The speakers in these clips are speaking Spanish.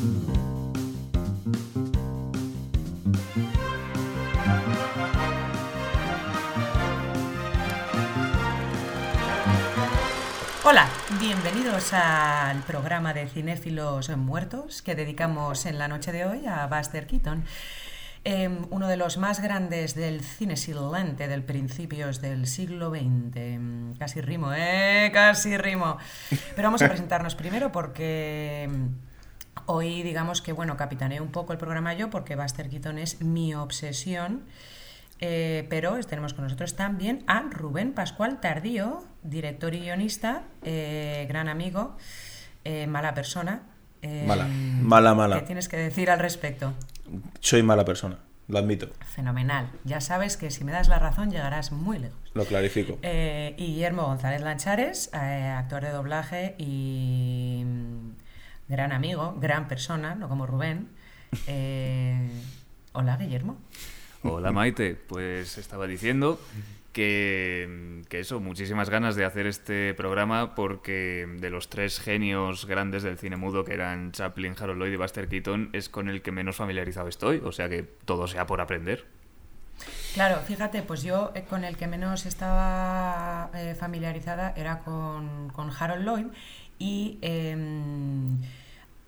Hola, bienvenidos al programa de Cinéfilos Muertos que dedicamos en la noche de hoy a Buster Keaton. Em, uno de los más grandes del cine silente del principios del siglo XX. Em, casi rimo, ¿eh? Casi rimo. Pero vamos a presentarnos primero porque em, hoy digamos que, bueno, capitaneo un poco el programa yo porque Buster Keaton es mi obsesión. Eh, pero tenemos con nosotros también a Rubén Pascual Tardío, director y guionista, eh, gran amigo, eh, mala persona. mala, mala, mala. ¿Qué tienes que decir al respecto? Soy mala persona, lo admito. Fenomenal. Ya sabes que si me das la razón llegarás muy lejos. Lo clarifico. y Guillermo González Lanchares, actor de doblaje y mm, gran amigo, gran persona, no como Rubén. hola, Guillermo. Hola Maite, pues estaba diciendo que, eso, muchísimas ganas de hacer este programa porque de los tres genios grandes del cine mudo que eran Chaplin, Harold Lloyd y Buster Keaton es con el que menos familiarizado estoy, o sea que todo sea por aprender. Claro, fíjate, pues yo eh, con el que menos estaba eh, familiarizada era con, Harold Lloyd y em,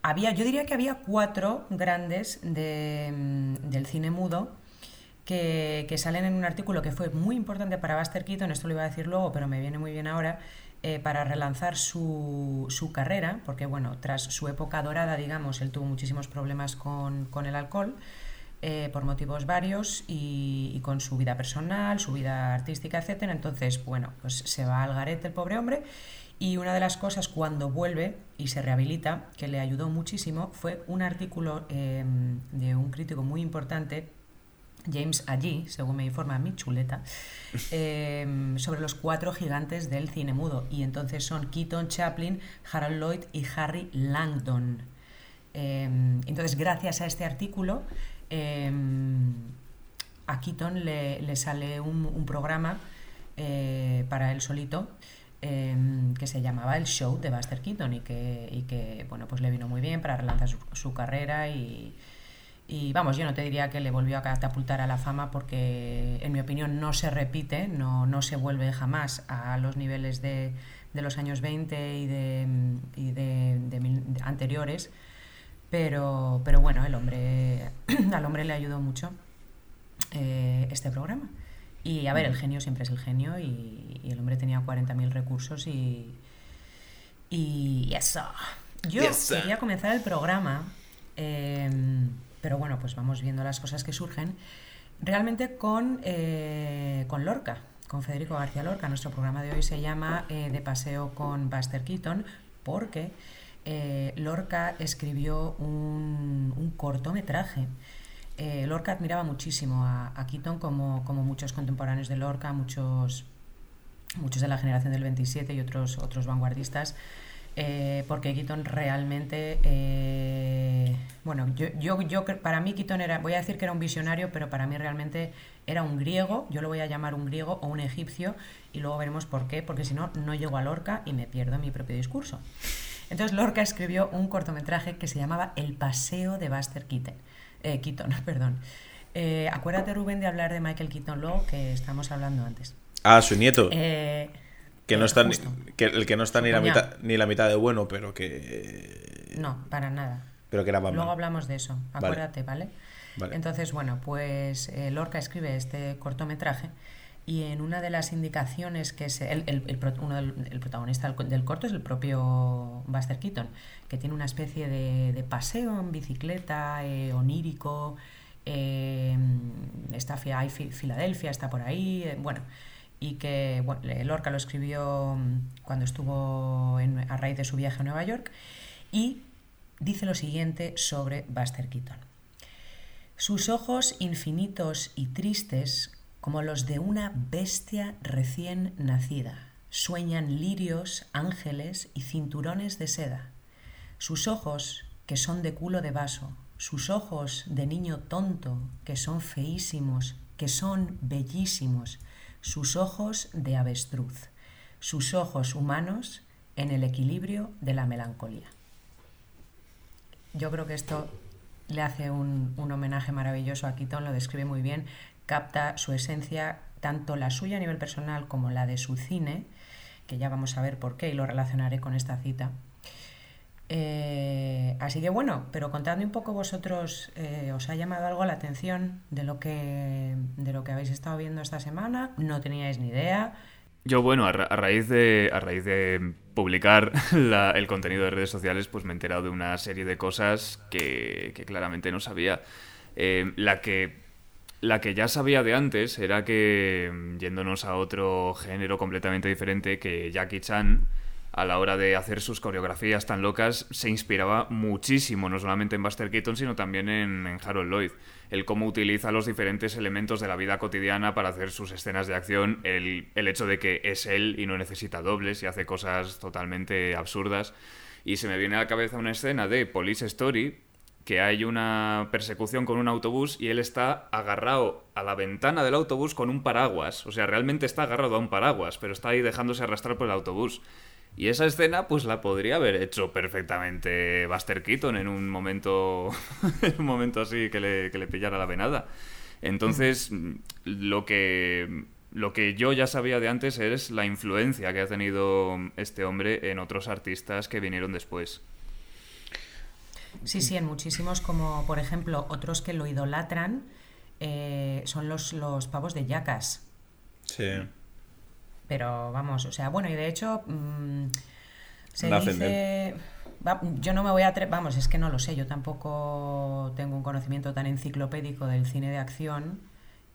había, yo diría que había cuatro grandes del cine mudo que, salen en un artículo que fue muy importante para Buster Keaton, esto lo iba a decir luego, pero me viene muy bien ahora, eh, para relanzar su, su, carrera, porque bueno, tras su época dorada, digamos, él tuvo muchísimos problemas con, con el alcohol. Eh, por motivos varios y, con su vida personal, su vida artística, etcétera. Entonces, bueno, pues se va al garete el pobre hombre. Y una de las cosas cuando vuelve y se rehabilita, que le ayudó muchísimo, fue un artículo eh, de un crítico muy importante James allí, según me informa mi chuleta, em, sobre los cuatro gigantes del cine mudo. Y entonces son Keaton, Chaplin, Harold Lloyd y Harry Langdon. Em, entonces, gracias a este artículo, em, a Keaton le, sale un, programa eh, para él solito. Que se llamaba El Show de Buster Keaton y que, bueno, pues le vino muy bien para relanzar su carrera y, vamos, yo no te diría que le volvió a catapultar a la fama porque, en mi opinión, no se repite, no, no se vuelve jamás a los niveles de, los años 20 y de, y de, anteriores. Pero, pero bueno, el hombre, al hombre le ayudó mucho eh, este programa. Y a ver, el genio siempre es el genio y, el hombre tenía 40.000 recursos y, y eso. Yo quería comenzar el programa. Eh, pero bueno, pues vamos viendo las cosas que surgen. Realmente con, eh, con Lorca, con Federico García Lorca. Nuestro programa de hoy se llama eh, De paseo con Buster Keaton porque eh, Lorca escribió un, cortometraje. Lorca admiraba muchísimo a, Keaton como, como, muchos contemporáneos de Lorca, muchos, muchos de la generación del 27 y otros, otros vanguardistas. Eh, porque Keaton realmente, eh, bueno, yo, yo, yo, para mí Keaton era, voy a decir que era un visionario, pero para mí realmente era un griego, yo lo voy a llamar un griego o un egipcio, y luego veremos por qué, porque si no, no llego a Lorca y me pierdo mi propio discurso. Entonces Lorca escribió un cortometraje que se llamaba El paseo de Buster Keaton, eh, Keaton perdón. acuérdate Rubén de hablar de Michael Keaton luego que estamos hablando antes. Ah, su nieto. Que no está que el que no está ni la mitad ni la mitad de bueno, pero que No, para nada. Pero que era Luego hablamos de eso, acuérdate, ¿vale? Entonces, bueno, pues eh, Lorca escribe este cortometraje y en una de las indicaciones que es el, el, el, protagonista del, corto es el propio Buster Keaton, que tiene una especie de, paseo en bicicleta eh, onírico, eh, está hay Filadelfia, está por ahí, eh, bueno, y que bueno, Lorca lo escribió mm, cuando estuvo a raíz de su viaje a Nueva York y dice lo siguiente sobre Buster Keaton. Sus ojos infinitos y tristes como los de una bestia recién nacida. Sueñan lirios, ángeles y cinturones de seda. Sus ojos, que son de culo de vaso, sus ojos de niño tonto, que son feísimos, que son bellísimos, sus ojos de avestruz, sus ojos humanos en el equilibrio de la melancolía. yo creo que esto le hace un, un homenaje maravilloso a Keaton, lo describe muy bien, capta su esencia, tanto la suya a nivel personal como la de su cine, que ya vamos a ver por qué y lo relacionaré con esta cita. Eh, así que bueno, pero contadme un poco vosotros, eh, ¿os ha llamado algo la atención de lo, que, de lo que habéis estado viendo esta semana? ¿No teníais ni idea? Yo, bueno, a, raíz, de, a raíz de publicar el contenido de redes sociales, pues me he enterado de una serie de cosas que, claramente no sabía. Eh, la que la que ya sabía de antes era que, yéndonos a otro género completamente diferente, que Jackie Chan a la hora de hacer sus coreografías tan locas, se inspiraba muchísimo, no solamente en Buster Keaton, sino también en, Harold Lloyd. El cómo utiliza los diferentes elementos de la vida cotidiana para hacer sus escenas de acción, el, el hecho de que es él y no necesita dobles y hace cosas totalmente absurdas. Y se me viene a la cabeza una escena de Police Story, que hay una persecución con un autobús y él está agarrado a la ventana del autobús con un paraguas. O sea, realmente está agarrado a un paraguas, pero está ahí dejándose arrastrar por el autobús. Y esa escena, pues la podría haber hecho perfectamente Buster Keaton en un momento, en un momento así que le, que le pillara la venada. Entonces, lo que, lo que yo ya sabía de antes es la influencia que ha tenido este hombre en otros artistas que vinieron después. Sí, sí, en muchísimos, como por ejemplo otros que lo idolatran, eh, son los, los pavos de yacas. Sí. Pero vamos, o sea, bueno, y de hecho mm, se dice... yo no me voy a... Vamos, es que no lo sé, yo tampoco tengo un conocimiento tan enciclopédico del cine de acción,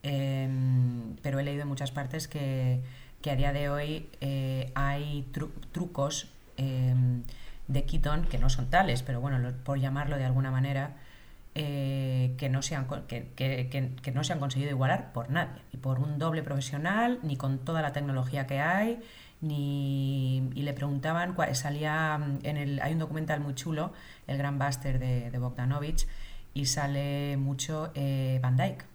em, pero he leído en muchas partes que, a día de hoy eh, hay trucos em, de Keaton que no son tales, pero bueno, por llamarlo de alguna manera, eh, que, no se han, que, que, no se han conseguido igualar por nadie, ni por un doble profesional, ni con toda la tecnología que hay, ni y le preguntaban, salía mm, en el, hay un documental muy chulo, El Gran Buster de, de Bogdanovich, y sale mucho eh, Van Dyke,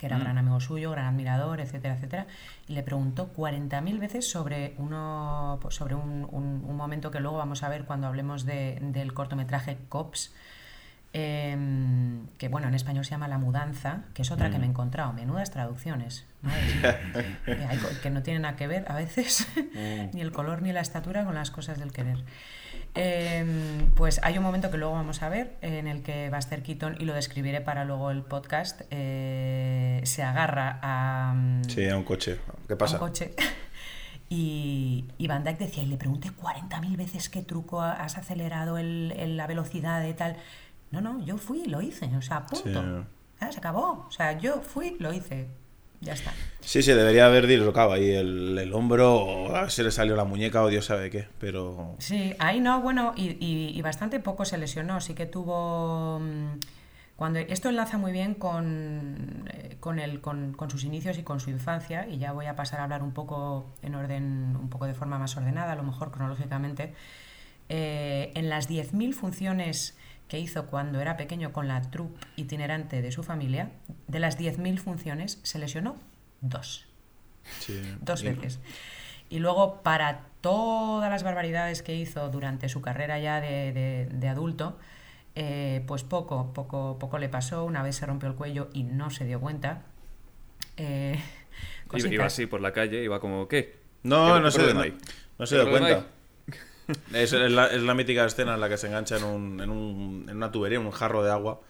que era mm. gran amigo suyo, gran admirador, etcétera, etcétera, y le preguntó 40.000 veces sobre, uno, sobre un, un, momento que luego vamos a ver cuando hablemos de, del cortometraje Cops, Em, que bueno, en español se llama La Mudanza, que es otra que me he mm. encontrado, menudas traducciones, que no tienen nada que ver a veces, mm. ni el color ni la estatura con las cosas del querer. Em, pues hay un momento que luego vamos a ver en el que Buster Keaton, y lo describiré para luego el podcast, eh, se agarra a... Mm, sí, a un coche. ¿Qué pasa? A un coche. Y, y, Van Dyke decía, y le pregunté 40.000 veces qué truco has acelerado el, la velocidad de tal. No, no, yo fui y lo hice, o sea, punto. Se acabó. O sea, yo fui, lo hice. Ya está. Sí, sí, debería haber dislocado ahí el, el hombro o a ver si le salió la muñeca o Dios sabe qué, pero... Sí, ahí no, bueno, y, y, bastante poco se lesionó, sí que tuvo... Mm, cuando, esto enlaza muy bien con, eh, con, el, con, con, sus inicios y con su infancia, y ya voy a pasar a hablar un poco en orden, un poco de forma más ordenada, a lo mejor cronológicamente. Eh, en las 10.000 funciones que hizo cuando era pequeño con la troupe itinerante de su familia, de las 10.000 funciones se lesionó dos. Dos veces. Y luego, para todas las barbaridades que hizo durante su carrera ya de, adulto, eh, pues poco, poco, poco le pasó. Una vez se rompió el cuello y no se dio cuenta. Eh, iba así por la calle, iba como, ¿qué? No, no, se, no, no se dio cuenta. Es, la, mítica escena en la que se engancha en, un, en, un, en una tubería, en un jarro de agua,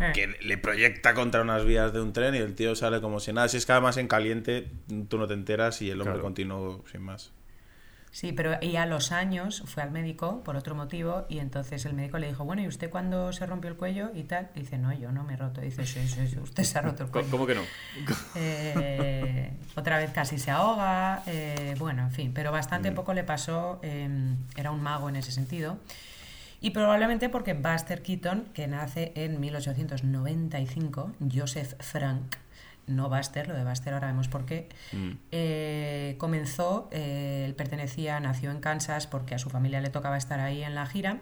eh. que le proyecta contra unas vías de un tren y el tío sale como si nada. Si es que además en caliente tú no te enteras y el hombre continuó sin más. Sí, pero y a los años fue al médico por otro motivo y entonces el médico le dijo, bueno, ¿y usted cuándo se rompió el cuello y tal? dice, no, yo no me he roto. dice, sí, sí, sí usted se ha roto el cuello. ¿Cómo que no? Eh, otra vez casi se ahoga, eh, bueno, en fin, pero bastante mm. poco le pasó, em, era un mago en ese sentido. Y probablemente porque Buster Keaton, que nace en 1895, Joseph Frank, no Buster, lo de Buster ahora vemos por qué, mm. eh, comenzó, eh, él pertenecía, nació en Kansas porque a su familia le tocaba estar ahí en la gira.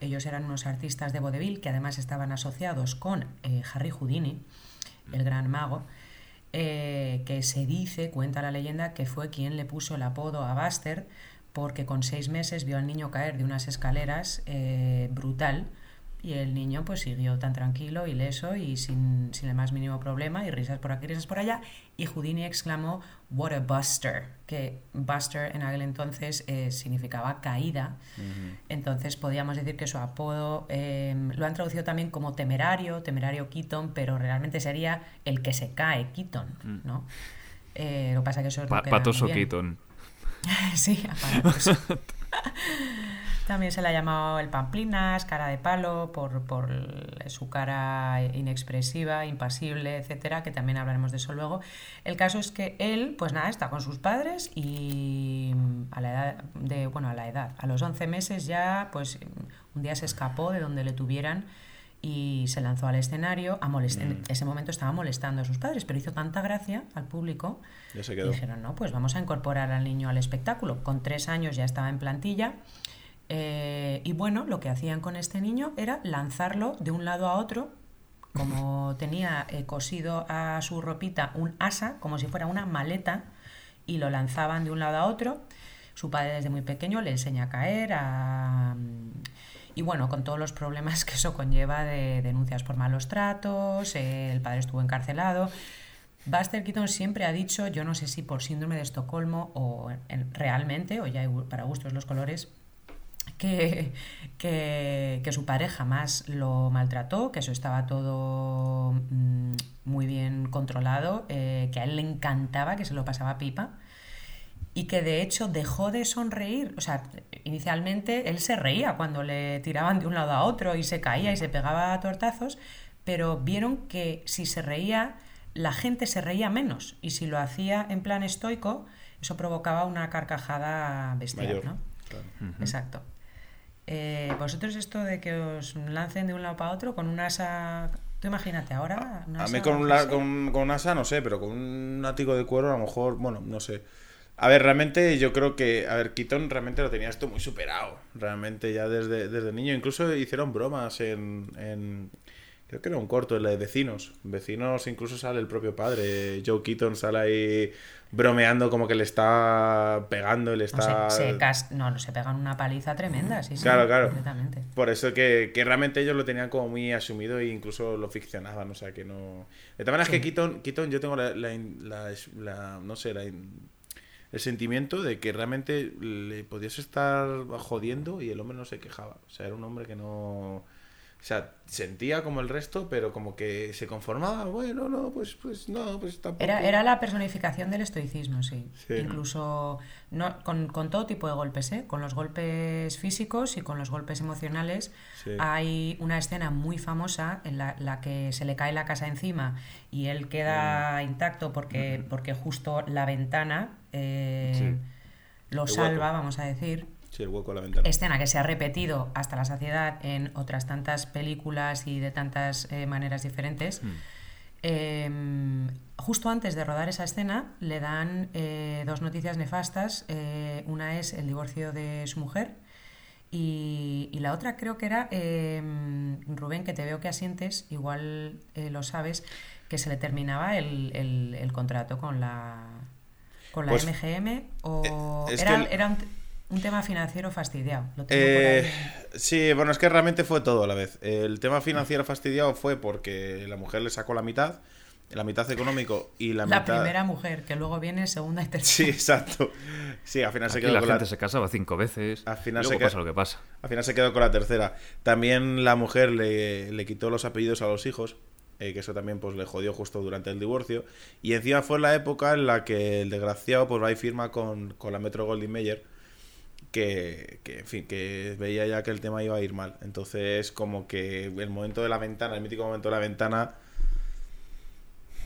Ellos eran unos artistas de vodevil que además estaban asociados con eh, Harry Houdini, el gran mago, que se dice, cuenta la leyenda, que fue quien le puso el apodo a Buster porque con seis meses vio al niño caer de unas escaleras brutal Y el niño pues siguió tan tranquilo, ileso y sin, sin el más mínimo problema, y risas por aquí, risas por allá. Y Houdini exclamó, What a buster, que buster en aquel entonces eh, significaba caída. Entonces podíamos decir que su apodo em, lo han traducido también como temerario, temerario Keaton, pero realmente sería el que se cae, Keaton, mm. ¿no? Eh, lo que pasa que eso es que Patoso Keaton. sí, También se le ha llamado el Pamplinas, cara de palo, por, por, su cara inexpresiva, impasible, etcétera, que también hablaremos de eso luego. El caso es que él, pues nada, está con sus padres y a la edad de, bueno, a la edad, a los 11 meses ya, pues un día se escapó de donde le tuvieran y se lanzó al escenario. A En mm. ese momento estaba molestando a sus padres, pero hizo tanta gracia al público. Ya se quedó. dijeron, no, pues vamos a incorporar al niño al espectáculo. Con tres años ya estaba en plantilla eh, y bueno, lo que hacían con este niño era lanzarlo de un lado a otro, como tenía eh, cosido a su ropita un asa, como si fuera una maleta, y lo lanzaban de un lado a otro. Su padre desde muy pequeño le enseña a caer, y bueno, con todos los problemas que eso conlleva de denuncias por malos tratos, eh, el padre estuvo encarcelado. Buster Keaton siempre ha dicho, yo no sé si por síndrome de Estocolmo o realmente, o ya para gustos los colores, que, que, su pareja jamás lo maltrató, que eso estaba todo mm, muy bien controlado, eh, que a él le encantaba, que se lo pasaba pipa y que de hecho dejó de sonreír. O sea, inicialmente él se reía cuando le tiraban de un lado a otro y se caía y se pegaba a tortazos, pero vieron que si se reía, la gente se reía menos y si lo hacía en plan estoico, eso provocaba una carcajada bestial, ¿no? Exacto. Eh, vosotros esto de que os lancen de un lado para otro con un asa... Tú imagínate ahora... a mí con un, con, con un asa no sé, pero con un látigo de cuero a lo mejor, bueno, no sé. A ver, realmente yo creo que, a ver, Keaton realmente lo tenía esto muy superado, realmente ya desde, desde niño. Incluso hicieron bromas en, en, creo que era un corto, en la de Vecinos. Vecinos incluso sale el propio padre, Joe Keaton sale ahí bromeando como que le está pegando le está... No, no, se pegan una paliza tremenda, sí, sí. Claro, claro. Por eso que, que, realmente ellos lo tenían como muy asumido e incluso lo ficcionaban, o sea que no... De todas maneras que Keaton, Keaton, yo tengo la, la, no sé, la, el sentimiento de que realmente le podías estar jodiendo y el hombre no se quejaba. O sea, era un hombre que no o sea, sentía como el resto, pero como que se conformaba, bueno, no, pues, pues no, pues tampoco. Era, era la personificación del estoicismo, sí. Incluso no, con, todo tipo de golpes, ¿eh? con los golpes físicos y con los golpes emocionales. Hay una escena muy famosa en la, la, que se le cae la casa encima y él queda mm. intacto porque, porque justo la ventana eh, lo salva, vamos a decir el hueco a la ventana. Escena que se ha repetido hasta la saciedad en otras tantas películas y de tantas eh, maneras diferentes. Hmm. Em, justo antes de rodar esa escena le dan eh, dos noticias nefastas. Eh, una es el divorcio de su mujer y, la otra creo que era, em, Rubén, que te veo que asientes, igual lo sabes, que se le terminaba el, contrato con la, con la MGM pues, o era, era un, un tema financiero fastidiado. Eh, sí, bueno, es que realmente fue todo a la vez. El tema financiero fastidiado fue porque la mujer le sacó la mitad, la mitad económico y la, mitad... La primera mujer, que luego viene segunda y tercera. Sí, exacto. Sí, al final se quedó la con gente se casaba cinco veces. Al final se pasa lo que pasa. Al final se quedó con la tercera. También la mujer le, le quitó los apellidos a los hijos. Eh, que eso también pues le jodió justo durante el divorcio. Y encima fue la época en la que el desgraciado pues va y firma con, con la Metro Goldwyn Mayer que, en fin, que veía ya que el tema iba a ir mal. Entonces, como que el momento de la ventana, el mítico momento de la ventana.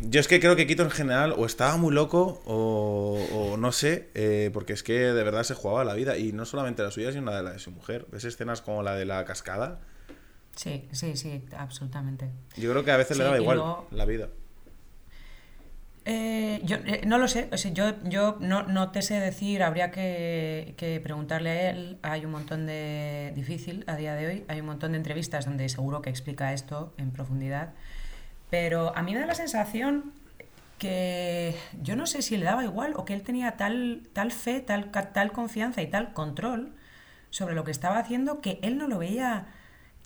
Yo es que creo que Quito en general o estaba muy loco o, no sé, eh, porque es que de verdad se jugaba la vida y no solamente la suya, sino la de la de su mujer. ¿Ves escenas como la de la cascada? Sí, sí, sí, absolutamente. Yo creo que a veces le daba igual la vida. Eh, yo eh, no lo sé, yo, yo no, no, te sé decir, habría que, preguntarle a él. Hay un montón de. difícil a día de hoy, hay un montón de entrevistas donde seguro que explica esto en profundidad. Pero a mí me da la sensación que yo no sé si le daba igual o que él tenía tal, tal fe, tal, tal confianza y tal control sobre lo que estaba haciendo que él no lo veía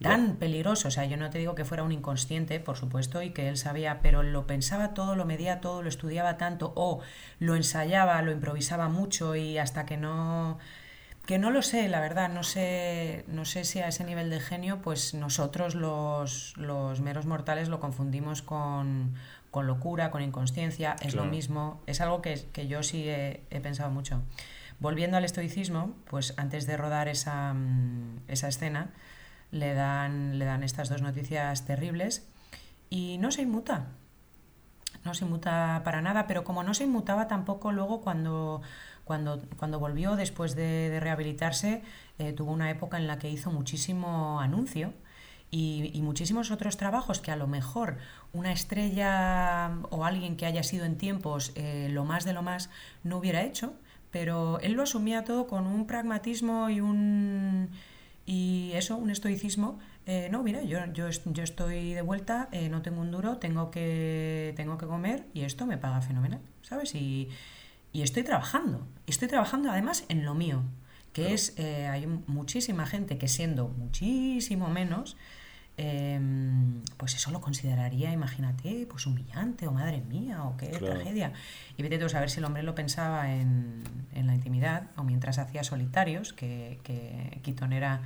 tan peligroso. O sea, yo no te digo que fuera un inconsciente, por supuesto, y que él sabía, pero lo pensaba todo, lo medía todo, lo estudiaba tanto, o lo ensayaba, lo improvisaba mucho y hasta que no que no lo sé, la verdad, no sé, no sé si a ese nivel de genio, pues nosotros los, los meros mortales lo confundimos con, con locura, con inconsciencia, es lo mismo, es algo que, que yo sí he, pensado mucho. Volviendo al estoicismo, pues antes de rodar esa, mm, esa escena, le dan, le dan estas dos noticias terribles. Y no se inmuta, no se inmuta para nada, pero como no se inmutaba tampoco luego cuando cuando, cuando volvió después de, rehabilitarse, eh, tuvo una época en la que hizo muchísimo anuncio y, muchísimos otros trabajos que a lo mejor una estrella o alguien que haya sido en tiempos eh, lo más de lo más no hubiera hecho, pero él lo asumía todo con un pragmatismo y un y eso, un estoicismo. Eh, no, mira, yo, yo, yo, estoy de vuelta, no tengo un duro, tengo que, tengo que comer y esto me paga fenomenal, ¿sabes? Y, y estoy trabajando. Estoy trabajando además en lo mío, que es, eh, hay muchísima gente que siendo muchísimo menos, em, pues eso lo consideraría, imagínate, pues humillante o madre mía o qué tragedia. Y vete tú a saber si el hombre lo pensaba en, en la intimidad o mientras hacía solitarios, que, que Keaton era,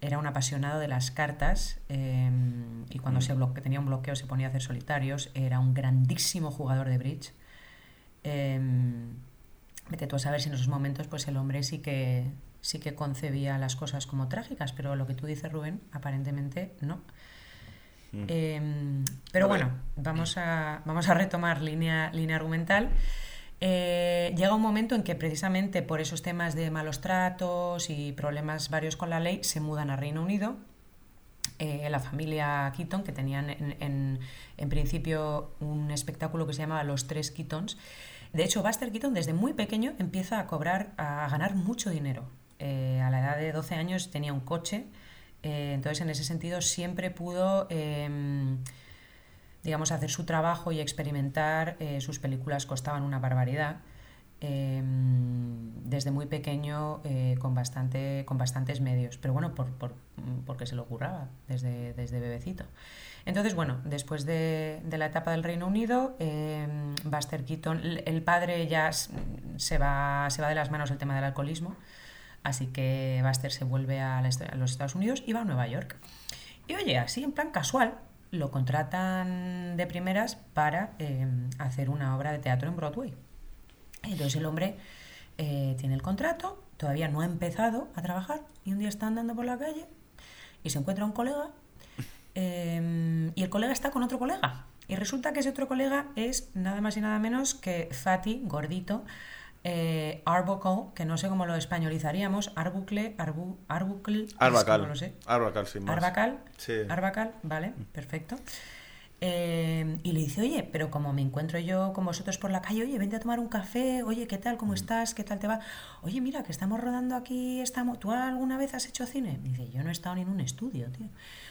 era un apasionado de las cartas em, y cuando mm. se tenía un bloqueo se ponía a hacer solitarios, era un grandísimo jugador de bridge eh, vete tú a saber si en esos momentos pues el hombre sí que sí que concebía las cosas como trágicas, pero lo que tú dices, Rubén, aparentemente no. Mm. Em, pero bueno, vamos a, vamos a retomar línea, línea argumental. Eh, llega un momento en que precisamente por esos temas de malos tratos y problemas varios con la ley se mudan a Reino Unido. Eh, la familia Keaton, que tenían en, en, en, principio un espectáculo que se llamaba Los Tres Keatons, de hecho, Buster Keaton desde muy pequeño empieza a cobrar, a ganar mucho dinero. Eh, a la edad de 12 años tenía un coche, eh, entonces en ese sentido siempre pudo, em, digamos, hacer su trabajo y experimentar. Eh, sus películas costaban una barbaridad. Em, desde muy pequeño con, bastante, con bastantes medios, pero bueno, por, por, porque se lo curraba desde, desde bebecito. Entonces, bueno, después de, la etapa del Reino Unido, em, Buster Keaton, el padre ya se va, se va de las manos el tema del alcoholismo, así que Buster se vuelve a, los Estados Unidos y va a Nueva York. Y oye, así en plan casual, lo contratan de primeras para em, hacer una obra de teatro en Broadway. Entonces el hombre eh, tiene el contrato, todavía no ha empezado a trabajar y un día está andando por la calle y se encuentra un colega Em, y el colega está con otro colega. Y resulta que ese otro colega es nada más y nada menos que Fatty, gordito, eh, Arbuckle, que no sé cómo lo españolizaríamos, Arbucle, Arbu, Arbucle, Arbacal, no sé. Arbacal, sin más. Arbacal, sí. Arbacal, vale, perfecto. Em, y le dice, oye, pero como me encuentro yo con vosotros por la calle, oye, vente a tomar un café, oye, ¿qué tal? ¿Cómo mm. estás? ¿Qué tal te va? Oye, mira, que estamos rodando aquí, estamos... ¿tú alguna vez has hecho cine? dice, yo no he estado ni en un estudio, tío.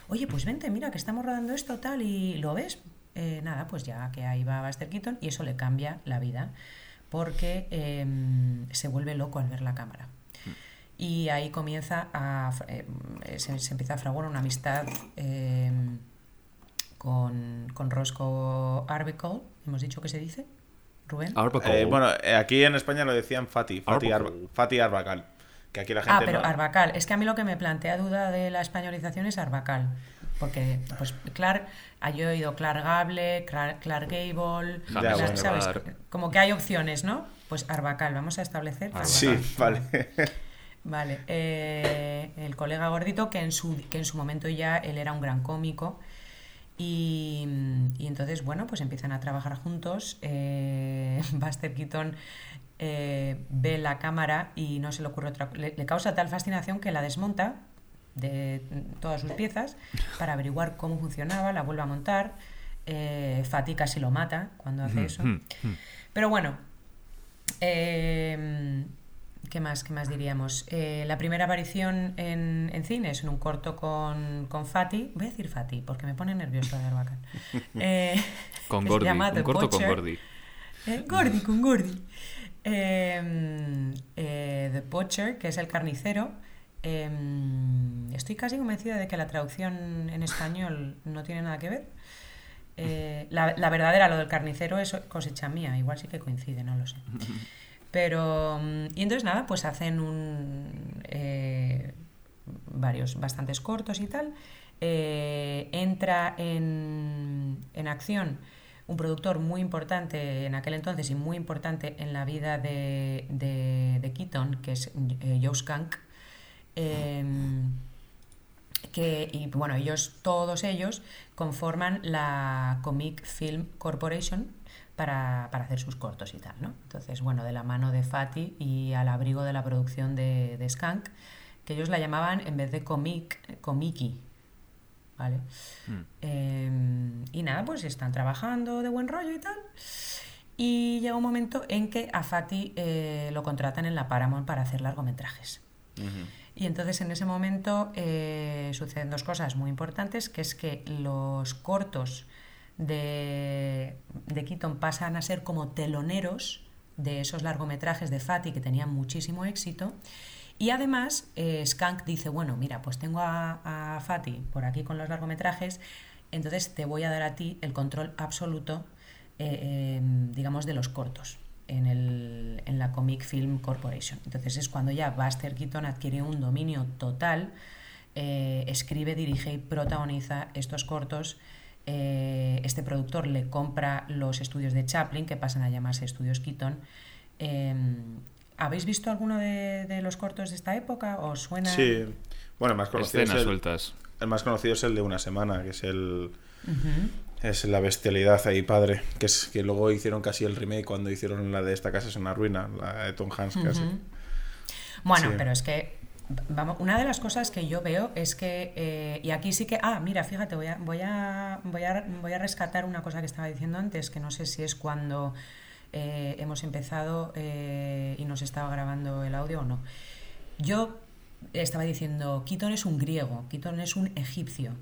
Oye, pues vente, mira, que estamos rodando esto, tal, y ¿lo ves? Eh, nada, pues ya que ahí va Buster Keaton y eso le cambia la vida, porque em, se vuelve loco al ver la cámara. Mm. Y ahí comienza a... Em, se, se, empieza a fraguar una amistad con, con Roscoe Arbicle, hemos dicho que se dice, Rubén. Eh, bueno, eh, aquí en España lo decían Fati, Fati, Fati Arbacal. Que aquí la gente ah, pero Arbacal. Es que a mí lo que me plantea duda de la españolización es Arbacal. Porque, pues, Clark, yo he oído Clark Gable, Clark, Gable, ¿sabes? Como que hay opciones, ¿no? Pues Arbacal, vamos a establecer. Sí, vale. Vale. Eh, el colega gordito, que en, su, que en su momento ya él era un gran cómico y, entonces, bueno, pues empiezan a trabajar juntos. Eh, Buster Keaton eh, ve la cámara y no se le ocurre otra le, le causa tal fascinación que la desmonta de todas sus piezas para averiguar cómo funcionaba, la vuelve a montar. Eh, Fatih casi lo mata cuando hace eso. Pero bueno, eh, ¿Qué más, qué más diríamos? Eh, la primera aparición en, en, cine es en un corto con, con Fati. Voy a decir Fati porque me pone nerviosa de bacán. Eh, con Gordy. Un corto con Gordy. Eh, Gordy, con Gordy. Eh, The Butcher, que es el carnicero. Em, estoy casi convencida de que la traducción en español no tiene nada que ver. Eh, la, la, verdadera, lo del carnicero, es cosecha mía, igual sí que coincide, no lo sé. Pero, y entonces nada, pues hacen un, eh, varios, bastantes cortos y tal. Eh, entra en, en, acción un productor muy importante en aquel entonces y muy importante en la vida de, de, Keaton, que es Joe Skunk. Em, que, y bueno, ellos, todos ellos, conforman la Comic Film Corporation para, hacer sus cortos y tal, ¿no? Entonces, bueno, de la mano de Fatty y al abrigo de la producción de, de Skunk, que ellos la llamaban, en vez de comic, comiki, ¿vale? Hmm. Em, y nada, pues están trabajando de buen rollo y tal. Y llega un momento en que a Fatty eh, lo contratan en la Paramount para hacer largometrajes. Y entonces en ese momento eh, suceden dos cosas muy importantes, que es que los cortos de, de Keaton pasan a ser como teloneros de esos largometrajes de Fatty que tenían muchísimo éxito. Y además, eh, Skank dice, bueno, mira, pues tengo a, a por aquí con los largometrajes, entonces te voy a dar a ti el control absoluto, eh, digamos, de los cortos en, el, en la Comic Film Corporation. Entonces es cuando ya Buster Keaton adquiere un dominio total, eh, escribe, dirige y protagoniza estos cortos. Eh, este productor le compra los estudios de Chaplin, que pasan a llamarse estudios Keaton. Em, ¿Habéis visto alguno de, los cortos de esta época? ¿Os suena? Sí, bueno, el más conocido, es el, sueltas. el más conocido es el de una semana, que es el, es la bestialidad ahí, padre. Que es que luego hicieron casi el remake cuando hicieron la de Esta casa es una ruina, la de Tom Hanks casi. Bueno, pero es que vamos, una de las cosas que yo veo es que eh, y aquí sí que ah mira fíjate voy a voy a voy a voy a rescatar una cosa que estaba diciendo antes que no sé si es cuando eh, hemos empezado eh, y nos estaba grabando el audio o no yo estaba diciendo Keaton es un griego Keaton es un egipcio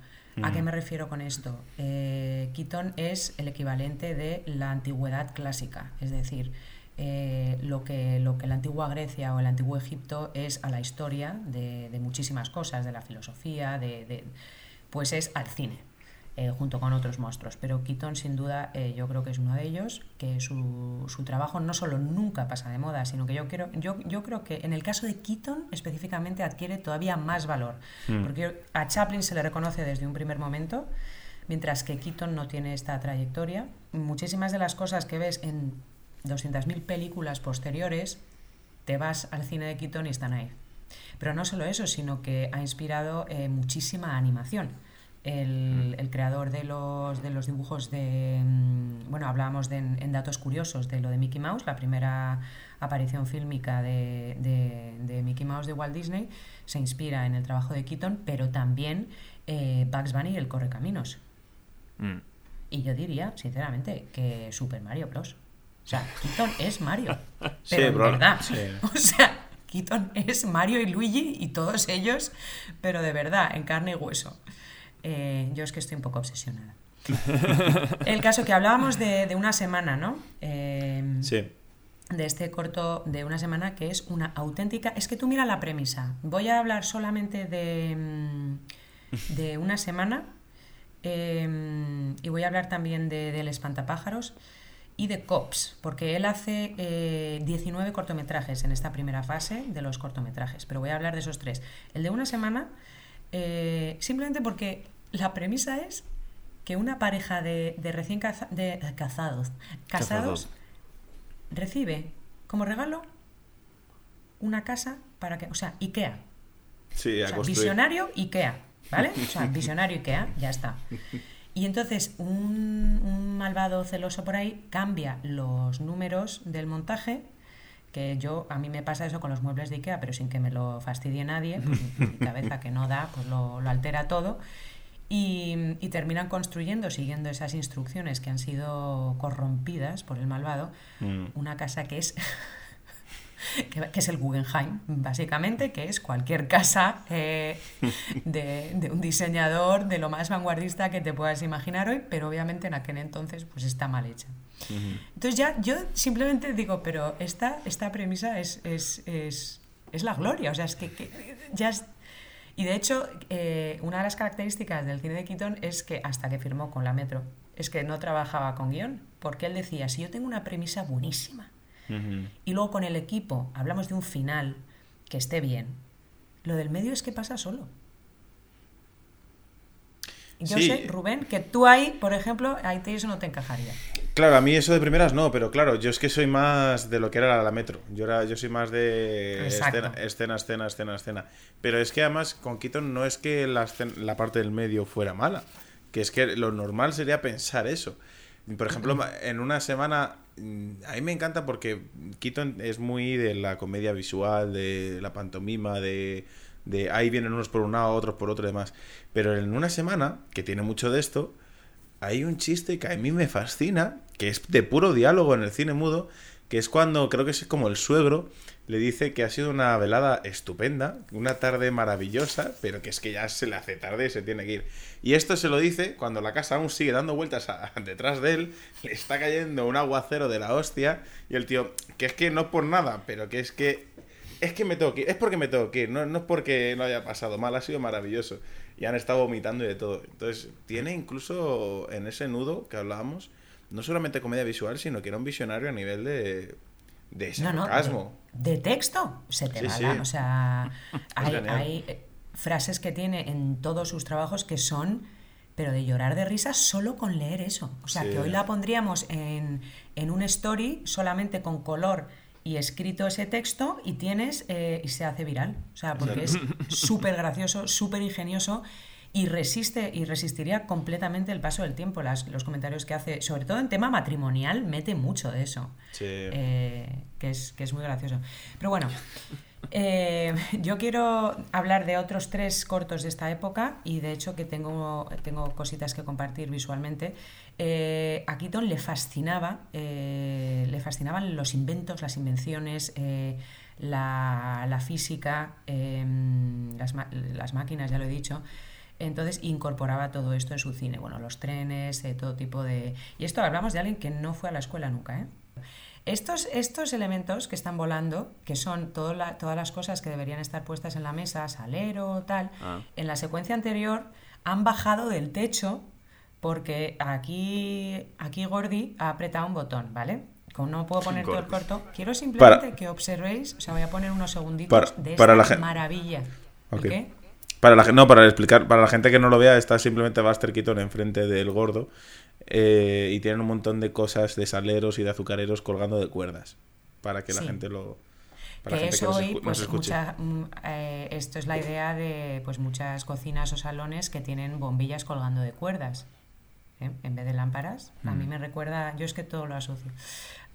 ¿A qué me refiero con esto? Eh, es el equivalente de la antigüedad clásica, es decir, eh, lo, que, lo que la antigua Grecia o el antiguo Egipto es a la historia de, muchísimas cosas, de la filosofía, de, pues es al cine. Eh, junto con otros monstruos. Pero Keaton, sin duda, eh, yo creo que es uno de ellos, que su, su, trabajo no solo nunca pasa de moda, sino que yo, quiero, yo, yo creo que en el caso de Keaton específicamente adquiere todavía más valor. Hmm. Porque a Chaplin se le reconoce desde un primer momento, mientras que Keaton no tiene esta trayectoria. Muchísimas de las cosas que ves en 200.000 películas posteriores, te vas al cine de Keaton y están ahí. Pero no solo eso, sino que ha inspirado eh, muchísima animación el, el, creador de los, de los dibujos de... Mm, bueno, hablábamos de, en, datos curiosos de lo de Mickey Mouse, la primera aparición fílmica de, de, Mickey Mouse de Walt Disney, se inspira en el trabajo de Keaton, pero también eh, Bugs Bunny y el Correcaminos. Mm. Y yo diría, sinceramente, que Super Mario Bros. O sea, Keaton es Mario. Pero en verdad. O sea, Keaton es Mario y Luigi y todos ellos, pero de verdad, en carne y hueso. Eh, yo es que estoy un poco obsesionada. El caso que hablábamos de, una semana, ¿no? Em, sí. De este corto de una semana que es una auténtica. Es que tú mira la premisa. Voy a hablar solamente de, mm, de una semana em, y voy a hablar también de, del espantapájaros y de Cops, porque él hace 19 eh, cortometrajes en esta primera fase de los cortometrajes, pero voy a hablar de esos tres. El de una semana, eh, simplemente porque la premisa es que una pareja de, recién de, casados, casados recibe como regalo una casa para que, o sea, IKEA. Sí, o sea, visionario IKEA, ¿vale? O sea, visionario IKEA, ya está. Y entonces un, un, malvado celoso por ahí cambia los números del montaje, que yo, a mí me pasa eso con los muebles de IKEA, pero sin que me lo fastidie nadie, pues mi cabeza que no da, pues lo, lo altera todo. Y, terminan construyendo, siguiendo esas instrucciones que han sido corrompidas por el malvado, mm. una casa que es, que, es el Guggenheim, básicamente, que es cualquier casa eh, de, un diseñador de lo más vanguardista que te puedas imaginar hoy, pero obviamente en aquel entonces pues está mal hecha. Entonces ya yo simplemente digo, pero esta, esta premisa es, es, es es la gloria. O sea, es que, ya Y de hecho, eh, una de las características del cine de Keaton es que hasta que firmó con la Metro, es que no trabajaba con guion, porque él decía, si yo tengo una premisa buenísima, y luego con el equipo hablamos de un final que esté bien, lo del medio es que pasa solo. Yo sé, Rubén, que tú ahí, por ejemplo, ahí eso no te encajaría. Claro, a mí eso de primeras no, pero claro, yo es que soy más de lo que era la metro. Yo, era, yo soy más de escena, escena, escena, escena, Pero es que además con Keaton no es que la, la parte del medio fuera mala, que es que lo normal sería pensar eso. Por ejemplo, en una semana, mm, a mí me encanta porque Keaton es muy de la comedia visual, de la pantomima, de de ahí vienen unos por un lado, otros por otro y demás. Pero en una semana, que tiene mucho de esto, hay un chiste que a mí me fascina, que es de puro diálogo en el cine mudo, que es cuando creo que es como el suegro le dice que ha sido una velada estupenda, una tarde maravillosa, pero que es que ya se le hace tarde y se tiene que ir. Y esto se lo dice cuando la casa aún sigue dando vueltas detrás de él, le está cayendo un aguacero de la hostia y el tío, que es que no por nada, pero que es que es que me tengo que ir, es porque me tengo que ir, no, no es porque no haya pasado mal, ha sido maravilloso. Y han estado vomitando y de todo. Entonces, tiene incluso en ese nudo que hablábamos, no solamente comedia visual, sino que era un visionario a nivel de, de sarcasmo. de, texto, se te va O sea, hay, eh, frases que tiene en todos sus trabajos que son pero de llorar de risa solo con leer eso. O sea, que hoy la pondríamos en, en un story solamente con color y escrito ese texto y tienes eh, y se hace viral. O sea, porque es súper gracioso, súper ingenioso y resiste y resistiría completamente el paso del tiempo. Las, los comentarios que hace, sobre todo en tema matrimonial, mete mucho de eso. Eh, que, es, que es muy gracioso. Pero bueno, eh, yo quiero hablar de otros tres cortos de esta época y de hecho que tengo, tengo cositas que compartir visualmente. Eh, a Keaton le fascinaba, eh, le fascinaban los inventos, las invenciones, la, física, em, las, las, máquinas, ya lo he dicho. Entonces incorporaba todo esto en su cine, bueno, los trenes, todo tipo de... Y esto hablamos de alguien que no fue a la escuela nunca, ¿eh? Estos, estos elementos que están volando, que son todas las cosas que deberían estar puestas en la mesa, salero, tal, ah. en la secuencia anterior han bajado del techo porque aquí, aquí Gordy ha apretado un botón, ¿vale? Como no puedo poner todo el corto, quiero simplemente que observéis, o sea, voy a poner unos segunditos de esta maravilla. Para la, no, para explicar, para la gente que no lo vea, está simplemente Buster Keaton enfrente del gordo eh, y tienen un montón de cosas de saleros y de azucareros colgando de cuerdas para que la gente lo para que eso hoy pues mm, eh, esto es la idea de pues muchas cocinas o salones que tienen bombillas colgando de cuerdas ¿eh? en vez de lámparas a mí mm. me recuerda yo es que todo lo asocio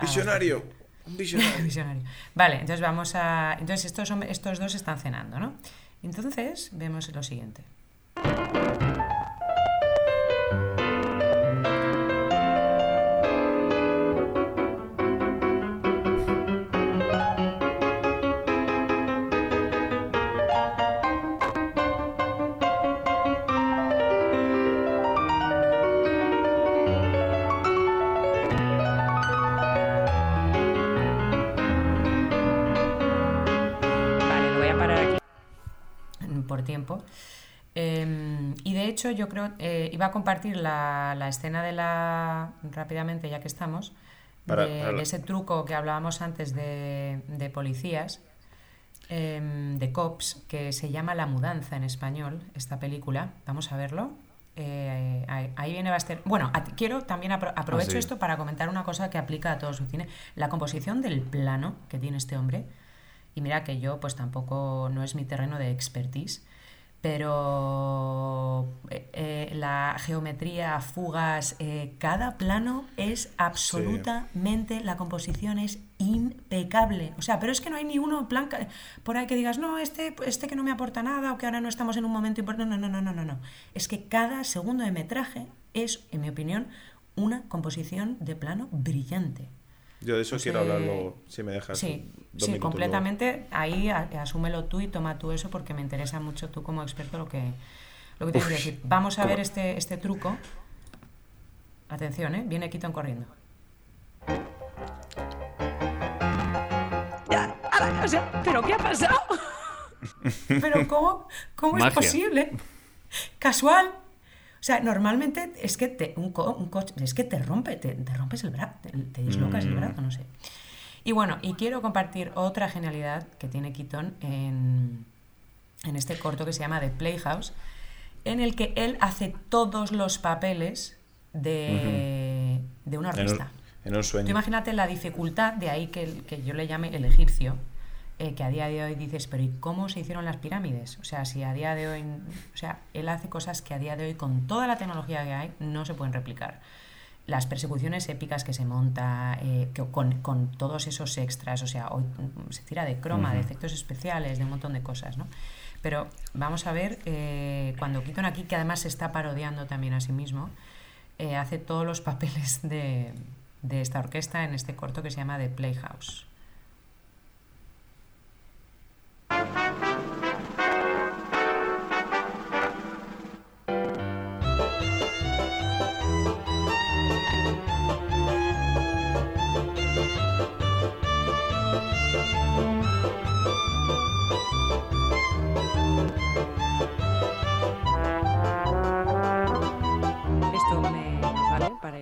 visionario visionario. visionario vale entonces vamos a entonces estos son, estos dos están cenando no entonces vemos lo siguiente hecho, yo creo, eh, iba a compartir la, escena de la, rápidamente ya que estamos, de, ese truco que hablábamos antes de, policías, em, de cops, que se llama La mudanza en español, esta película. Vamos a verlo. Eh, ahí, viene Baster. Bueno, quiero también aprovecho ah, esto para comentar una cosa que aplica a todo su cine. La composición del plano que tiene este hombre. Y mira que yo, pues tampoco no es mi terreno de expertise pero eh, eh, la geometría, fugas, eh, cada plano es absolutamente, la composición es impecable. O sea, pero es que no hay ni uno plan por ahí que digas, no, este, este que no me aporta nada o que ahora no estamos en un momento importante. No, no, no, no, no, no. Es que cada segundo de metraje es, en mi opinión, una composición de plano brillante. Yo de eso quiero hablar luego, si me dejas. Sí, sí completamente. Ahí asúmelo tú y toma tú eso porque me interesa mucho tú como experto lo que, lo que tienes que decir. Vamos a ver este, este truco. Atención, ¿eh? Viene Keaton corriendo. nada. O sea, ¿pero qué ha pasado? Pero ¿cómo, cómo es posible? Casual. O sea, normalmente es que te, un, coche, es que te rompe, te, rompes el brazo, te, dislocas el mm. brazo, no sé. Y bueno, y quiero compartir otra genialidad que tiene Keaton en, en este corto que se llama The Playhouse, en el que él hace todos los papeles de, de un artista. En un, sueño. imagínate la dificultad, de ahí que, que yo le llame el egipcio, eh, que a día de hoy dices, pero ¿y cómo se hicieron las pirámides? O sea, si a día de hoy, o sea, él hace cosas que a día de hoy, con toda la tecnología que hay, no se pueden replicar. Las persecuciones épicas que se monta, eh, que, con, con, todos esos extras, o sea, hoy se tira de croma, de efectos especiales, de un montón de cosas, ¿no? Pero vamos a ver, eh, cuando Keaton aquí, que además se está parodiando también a sí mismo, eh, hace todos los papeles de, de esta orquesta en este corto que se llama The Playhouse.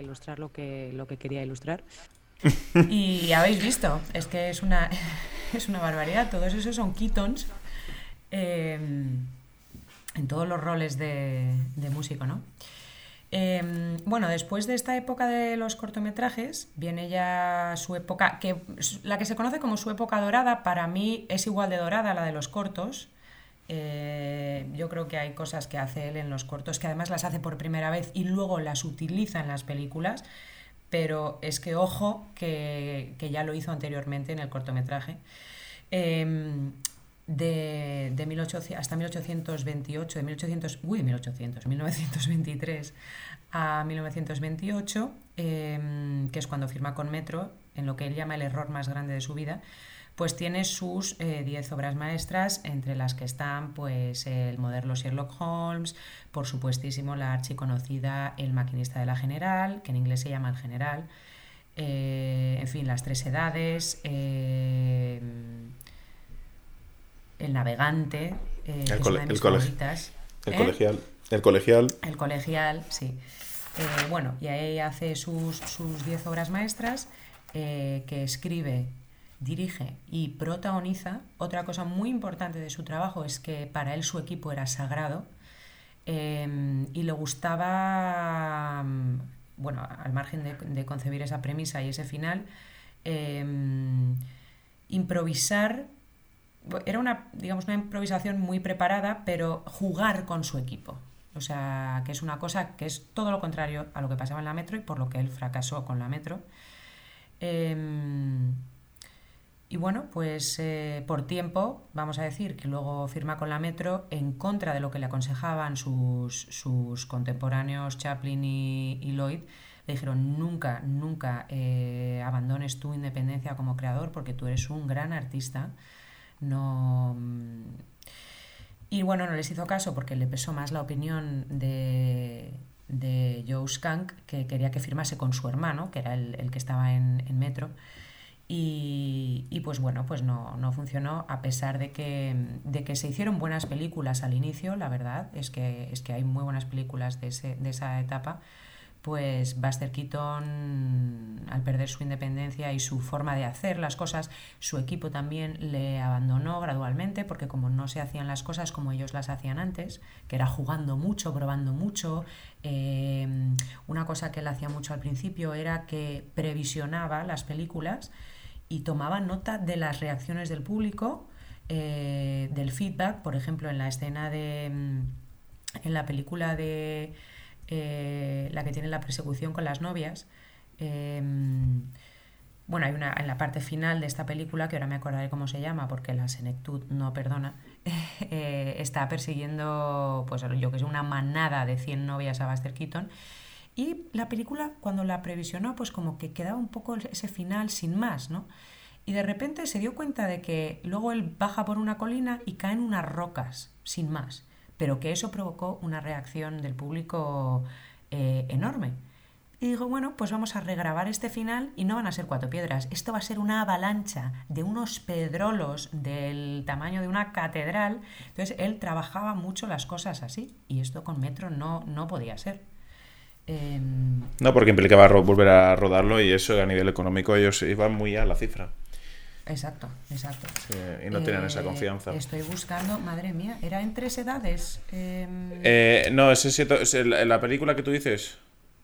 Ilustrar lo que, lo que quería ilustrar. Y habéis visto, es que es una, es una barbaridad. Todos esos son Keatons em, en todos los roles de, músico, ¿no? Em, bueno, después de esta época de los cortometrajes, viene ya su época, que la que se conoce como su época dorada, para mí es igual de dorada a la de los cortos. Eh, yo creo que hay cosas que hace él en los cortos que además las hace por primera vez y luego las utiliza en las películas, pero es que ojo que, ya lo hizo anteriormente en el cortometraje. Em, de, de 1800, hasta 1828, de 1800, uy, 1800, 1923 a 1928, em, que es cuando firma con Metro, en lo que él llama el error más grande de su vida, pues tiene sus 10 eh, obras maestras, entre las que están pues el moderno Sherlock Holmes, por supuestísimo la archiconocida El maquinista de la general, que en inglés se llama El general, eh, en fin, Las tres edades, eh, El navegante, el, el, colegial. El colegial. El colegial, sí. bueno, y ahí hace sus 10 obras maestras que escribe dirige y protagoniza. Otra cosa muy importante de su trabajo es que para él su equipo era sagrado em, y le gustaba, mm, bueno, al margen de, concebir esa premisa y ese final, em, improvisar. Era una, digamos, una improvisación muy preparada, pero jugar con su equipo. O sea, que es una cosa que es todo lo contrario a lo que pasaba en la metro y por lo que él fracasó con la metro. Em, y bueno, pues eh, por tiempo, vamos a decir que luego firma con la Metro en contra de lo que le aconsejaban sus, sus contemporáneos Chaplin y, Lloyd. Le dijeron, nunca, nunca eh, abandones tu independencia como creador porque tú eres un gran artista. No... Mm, y bueno, no les hizo caso porque le pesó más la opinión de, de Joe Skunk, que quería que firmase con su hermano, que era el, el que estaba en, en Metro. Y, pues bueno, pues no, no, funcionó a pesar de que, de que se hicieron buenas películas al inicio, la verdad es que, es que hay muy buenas películas de, ese, de esa etapa, pues Buster Keaton, al perder su independencia y su forma de hacer las cosas, su equipo también le abandonó gradualmente, porque como no se hacían las cosas como ellos las hacían antes, que era jugando mucho, probando mucho, eh, una cosa que él hacía mucho al principio era que previsionaba las películas, y tomaba nota de las reacciones del público, eh, del feedback, por ejemplo, en la escena de. Mm, en la película de. Eh, la que tiene la persecución con las novias. Em, bueno, hay una en la parte final de esta película, que ahora me acordaré cómo se llama, porque la senectud no perdona, eh, está persiguiendo, pues yo que sé, una manada de 100 novias a Buster Keaton y la película, cuando la previsionó, pues como que quedaba un poco ese final sin más, ¿no? Y de repente se dio cuenta de que luego él baja por una colina y caen unas rocas, sin más. Pero que eso provocó una reacción del público eh, enorme. Y digo, bueno, pues vamos a regrabar este final y no van a ser cuatro piedras. Esto va a ser una avalancha de unos pedrolos del tamaño de una catedral. Entonces él trabajaba mucho las cosas así y esto con Metro no, no podía ser. Em, no, porque implicaba volver a rodarlo y eso a nivel económico ellos iban muy a la cifra. Exacto, exacto. y no tenían esa eh, confianza. Estoy buscando, madre mía, ¿era en tres edades? Em, eh, no, ese siete, la película que tú dices.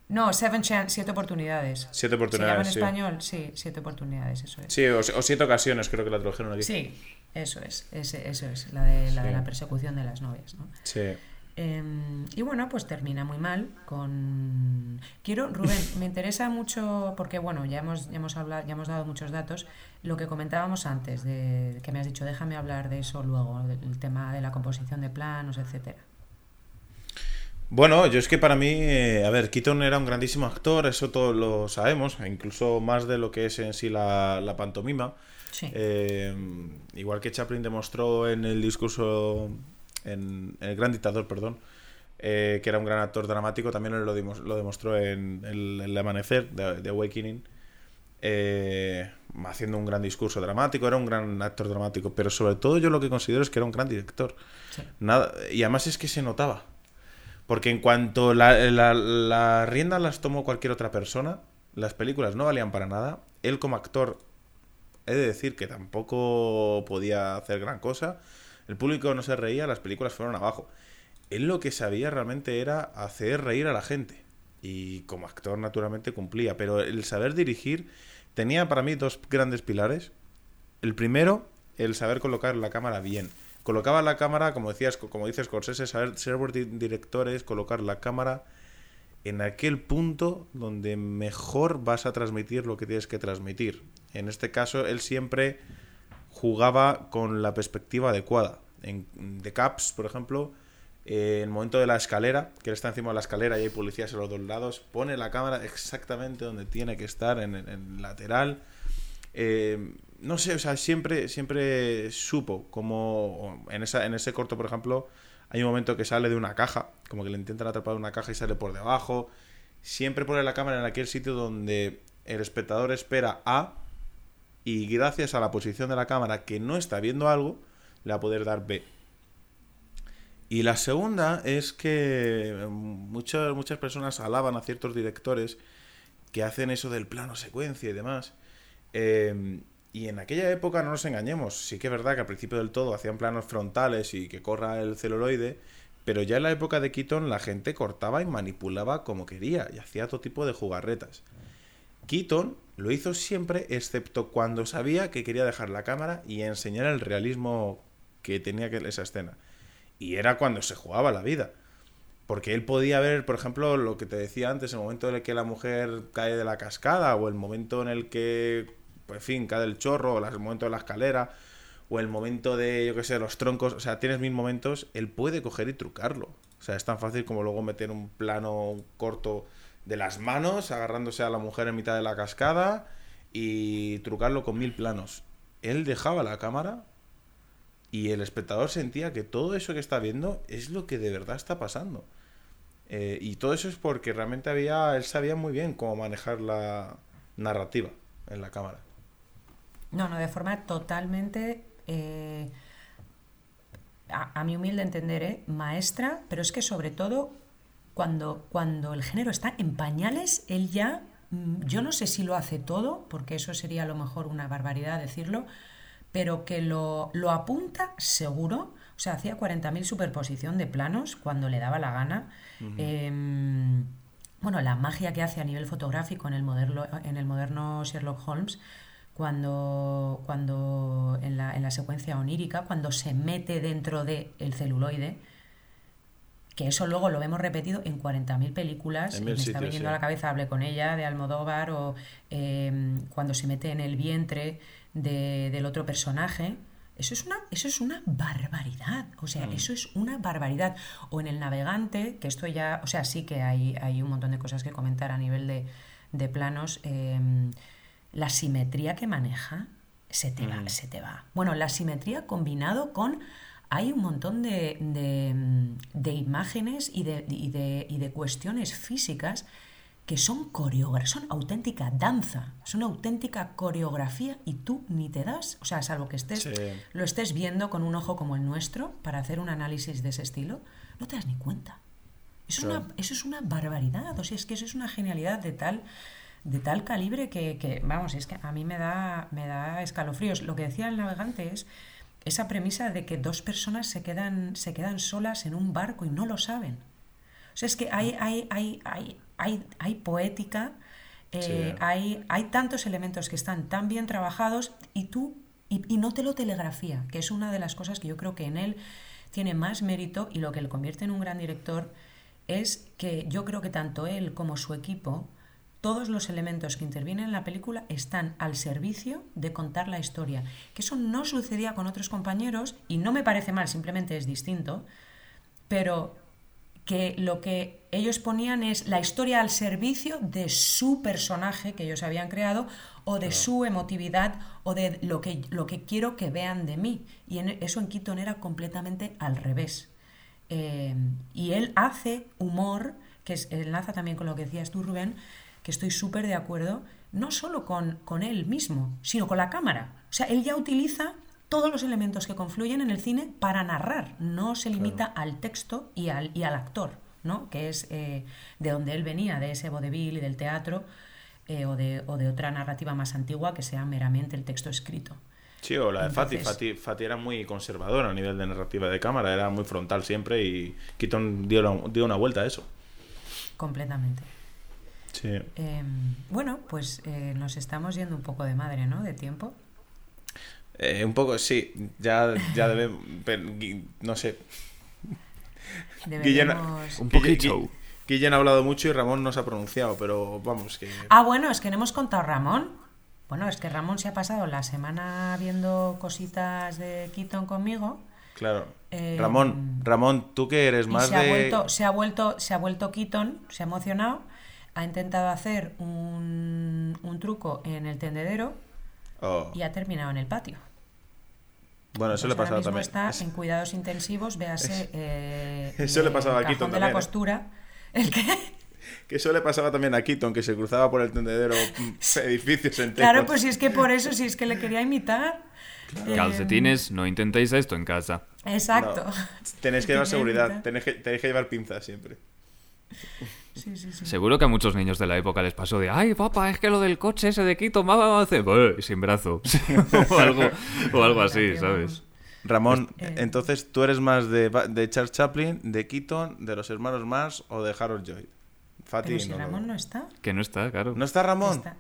No, Seven Chance, siete oportunidades. Siete oportunidades. ¿Se llama en español? Sí, siete oportunidades, eso es. Sí, o, siete ocasiones creo que la tradujeron aquí. Sí, eso es, ese, eso es, la de la, de la persecución de las novias, ¿no? Sí. Em, y bueno, pues termina muy mal con... Quiero, Rubén, me interesa mucho, porque bueno, ya hemos, ya hemos, hablado, ya hemos dado muchos datos, lo que comentábamos antes, de que me has dicho, déjame hablar de eso luego, del tema de la composición de planos, etcétera. Bueno, yo es que para mí, eh, a ver, Keaton era un grandísimo actor, eso todos lo sabemos, incluso más de lo que es en sí la, la pantomima. Eh, igual que Chaplin demostró en el discurso en, El Gran Dictador, perdón, eh, que era un gran actor dramático, también lo, lo demostró en El, Amanecer de, Awakening, eh, haciendo un gran discurso dramático, era un gran actor dramático, pero sobre todo yo lo que considero es que era un gran director. Nada, y además es que se notaba. Porque en cuanto la, la, rienda las tomó cualquier otra persona, las películas no valían para nada. Él como actor, he de decir que tampoco podía hacer gran cosa. El público no se reía, las películas fueron abajo. Él lo que sabía realmente era hacer reír a la gente. Y como actor, naturalmente, cumplía. Pero el saber dirigir tenía para mí dos grandes pilares. El primero, el saber colocar la cámara bien. Colocaba la cámara, como decías, como dices Scorsese, saber ser directores, colocar la cámara en aquel punto donde mejor vas a transmitir lo que tienes que transmitir. En este caso, él siempre jugaba con la perspectiva adecuada. En The Caps, por ejemplo, eh, en el momento de la escalera, que él está encima de la escalera y hay policías a los dos lados, pone la cámara exactamente donde tiene que estar, en el lateral. Eh, no sé, o sea, siempre, siempre supo como en, esa, en ese corto, por ejemplo, hay un momento que sale de una caja, como que le intentan atrapar una caja y sale por debajo. Siempre pone la cámara en aquel sitio donde el espectador espera A y gracias a la posición de la cámara que no está viendo algo, le va a poder dar B. Y la segunda es que muchas, muchas personas alaban a ciertos directores que hacen eso del plano secuencia y demás. Em, y en aquella época, no nos engañemos, sí que es verdad que al principio del todo hacían planos frontales y que corra el celuloide, pero ya en la época de Keaton la gente cortaba y manipulaba como quería y hacía todo tipo de jugarretas. Keaton lo hizo siempre, excepto cuando sabía que quería dejar la cámara y enseñar el realismo que tenía que esa escena. Y era cuando se jugaba la vida. Porque él podía ver, por ejemplo, lo que te decía antes, el momento en el que la mujer cae de la cascada, o el momento en el que, pues, en fin, cae del chorro, o el momento de la escalera, o el momento de, yo qué sé, los troncos. O sea, tienes mil momentos, él puede coger y trucarlo. O sea, es tan fácil como luego meter un plano corto de las manos, agarrándose a la mujer en mitad de la cascada y trucarlo con mil planos. Él dejaba la cámara y el espectador sentía que todo eso que está viendo es lo que de verdad está pasando. Eh, y todo eso es porque realmente había, él sabía muy bien cómo manejar la narrativa en la cámara. No, no, de forma totalmente, eh, a, a, mi humilde entender, ¿eh? maestra, pero es que sobre todo cuando, cuando el género está en pañales, él ya, mm, yo no sé si lo hace todo, porque eso sería a lo mejor una barbaridad decirlo, pero que lo, lo apunta seguro. O sea, hacía 40.000 superposición de planos cuando le daba la gana. Em, bueno, la magia que hace a nivel fotográfico en el moderno, en el moderno Sherlock Holmes, cuando, cuando en, la, en la secuencia onírica, cuando se mete dentro del el celuloide, que eso luego lo hemos repetido en 40.000 películas. me está viniendo a la cabeza, hablé con ella, de Almodóvar, o em, cuando se mete en el vientre del otro personaje. Eso es una, eso es una barbaridad. O sea, mm. eso es una barbaridad. O en el navegante, que esto ya, o sea, sí que hay, hay un montón de cosas que comentar a nivel de, planos. Em, la simetría que maneja se te va, mm. se te va. Bueno, la simetría combinado con hay un montón de, imágenes y de, y, de, cuestiones físicas que son coreografías, son auténtica danza, son auténtica coreografía y tú ni te das, o sea, salvo que estés, lo estés viendo con un ojo como el nuestro para hacer un análisis de ese estilo, no te das ni cuenta. Eso, es, una, eso es una barbaridad, o sea, es que eso es una genialidad de tal, de tal calibre que, que, vamos, es que a mí me da, me da escalofríos. Lo que decía el navegante es esa premisa de que dos personas se quedan, se quedan solas en un barco y no lo saben. O sea, es que hay, hay, hay, hay, hay, hay poética, eh, hay, hay tantos elementos que están tan bien trabajados y tú, y, y, no te lo telegrafía, que es una de las cosas que yo creo que en él tiene más mérito y lo que le convierte en un gran director es que yo creo que tanto él como su equipo, todos los elementos que intervienen en la película están al servicio de contar la historia. Que eso no sucedía con otros compañeros y no me parece mal, simplemente es distinto, pero que lo que ellos ponían es la historia al servicio de su personaje que ellos habían creado o de su emotividad o de lo que, lo que quiero que vean de mí. Y en, eso en Keaton era completamente al revés. Eh, y él hace humor, que enlaza también con lo que decías tú, Rubén, que estoy súper de acuerdo, no solo con, con él mismo, sino con la cámara. O sea, él ya utiliza todos los elementos que confluyen en el cine para narrar, no se limita al texto y al, y al actor, ¿no? que es eh, de donde él venía, de ese vodevil y del teatro, eh, o, de, o de otra narrativa más antigua que sea meramente el texto escrito. Sí, o la de Fati. Fati. era muy conservadora a nivel de narrativa de cámara, era muy frontal siempre y Keaton dio, dio una vuelta a eso. Completamente. Sí. Em, bueno, pues eh, nos estamos yendo un poco de madre, ¿no? De tiempo. Eh, un poco, sí, ya, ya debe, no sé. Guillén, un poquito. Guillén ha hablado mucho y Ramón no se ha pronunciado, pero vamos que... Ah, bueno, es que no hemos contado Ramón. Bueno, es que Ramón se ha pasado la semana viendo cositas de Keaton conmigo. Claro. Eh, Ramón, Ramón, tú que eres más se de... Ha vuelto, se ha vuelto, se ha vuelto Keaton, se ha emocionado, ha intentado hacer un, un truco en el tendedero Oh. y ha terminado en el patio. Bueno, eso le pasaba ahora mismo también. está en cuidados intensivos, véase. Eh, Eso le el pasaba a Keaton de la ¿eh? costura. ¿El qué? Que eso le pasaba también a Keaton, que se cruzaba por el tendedero mm, edificios enteros. Claro, pues si es que por eso, si es que le quería imitar. Eh, Calcetines, no intentéis esto en casa. Exacto. No, tenéis que llevar seguridad, tenéis que, tenéis que llevar pinzas siempre. Sí, sí, sí. Seguro que a muchos niños de la época les pasó de ay papá, es que lo del coche ese de Quito, mamá, hace sin brazo. o, algo, o algo así, ¿sabes? Ramón, Eh. entonces, ¿tú eres más de, de Charles Chaplin, de Keaton, de los hermanos Mars o de Harold Lloyd? Fati, Pero si no, lo- Ramón no está. Que no está, claro. ¿No está Ramón? Está-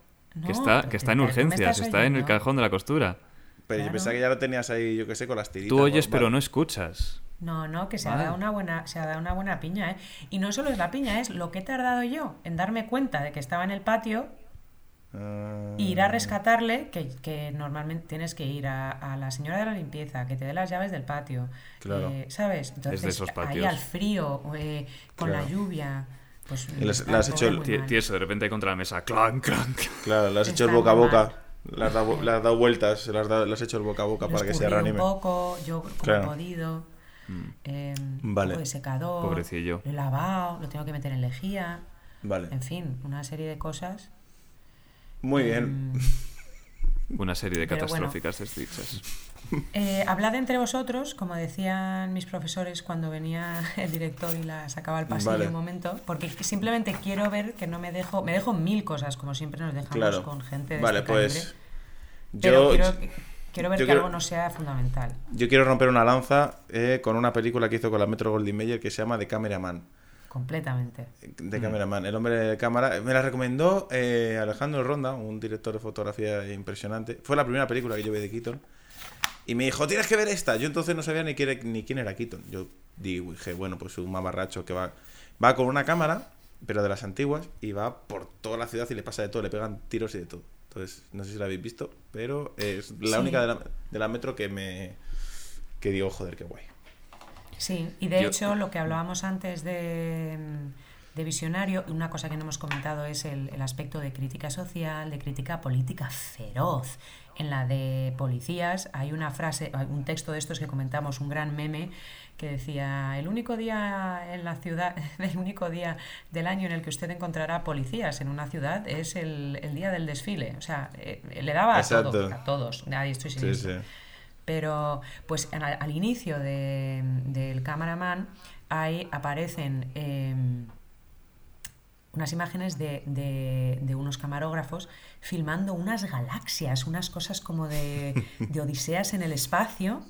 que está, que está en ¿tú me urgencias, está en el cajón de la costura. Pero yo pensaba que ya lo tenías ahí, yo qué sé, con las tiritas. Tú oyes, o- pero no escuchas. No, no, que se ha Vale. dado una buena, se ha dado una buena piña, ¿eh? Y no solo es la piña, es lo que he tardado yo en darme cuenta de que estaba en el patio e ir a rescatarle, que, que normalmente tienes que ir a, a la señora de la limpieza, que te dé las llaves del patio, Claro. eh, ¿sabes? Entonces, esos ahí patios. al frío, eh, con Claro. la lluvia, pues... Y les- le has hecho el-. Tieso, de repente contra la mesa, clan, clan. Claro, le has hecho el boca a boca. mal. Le has, dado, le has dado vueltas, le has, dado- le has hecho el boca a boca Lo para que se reanime. un poco, yo como Claro. he podido, eh, Vale. de secador, Pobrecillo. lo he lavado, lo tengo que meter en lejía, Vale, en fin, una serie de cosas. muy bien. Mm, Una serie de Pero bueno. catastróficas desdichas. Eh, hablad entre vosotros, como decían mis profesores cuando venía el director y la sacaba al pasillo Vale. un momento, porque simplemente quiero ver que no me dejo, me dejo mil cosas, como siempre nos dejamos Claro. con gente de Vale, este pues. calibre, pero Yo, quiero, quiero ver yo que quiero- algo no sea fundamental. yo quiero romper una lanza eh, con una película que hizo con la Metro Goldwyn Mayer que se llama The Cameraman. Completamente. De Cameraman, el hombre de cámara. Me la recomendó eh, Alejandro Ronda, un director de fotografía impresionante. Fue la primera película que yo vi de Keaton. Y me dijo, tienes que ver esta. Yo entonces no sabía ni quién, ni quién era Keaton. Yo dije, bueno, pues un mamarracho que va, va con una cámara, pero de las antiguas, y va por toda la ciudad y le pasa de todo, le pegan tiros y de todo. Entonces, no sé si la habéis visto, pero es la Sí. única de la, de la metro que me. que digo, joder, qué guay. Sí, y de Yo- hecho lo que hablábamos antes de, de visionario. Una cosa que no hemos comentado es el, el aspecto de crítica social, de crítica política feroz. En la de policías hay una frase, hay un texto de estos que comentamos, un gran meme que decía el único día en la ciudad, el único día del año en el que usted encontrará policías en una ciudad es el, el día del desfile. O sea, eh, le daba a, todo, a todos, nadie estoy sin Sí, sí. Pero pues al, al inicio de- del cameraman ahí aparecen em, unas imágenes de, de- de unos camarógrafos filmando unas galaxias, unas cosas como de, de odiseas en el espacio,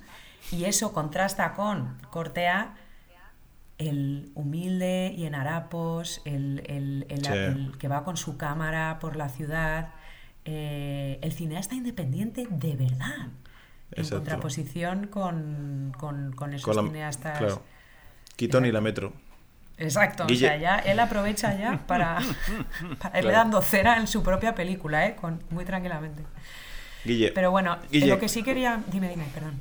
y eso contrasta con corte A, el humilde y en harapos, el, el- el- Sí. el que va con su cámara por la ciudad, eh, el cineasta independiente de verdad, en contraposición con, con, con esos Con la- cineastas. Claro. Quitón y la metro. Exacto, Guille. o sea, ya él aprovecha ya para, para irle Claro. dando cera en su propia película, ¿eh? Con, muy tranquilamente. Guille. Pero bueno, Guille. lo que sí quería... Dime, dime, perdón.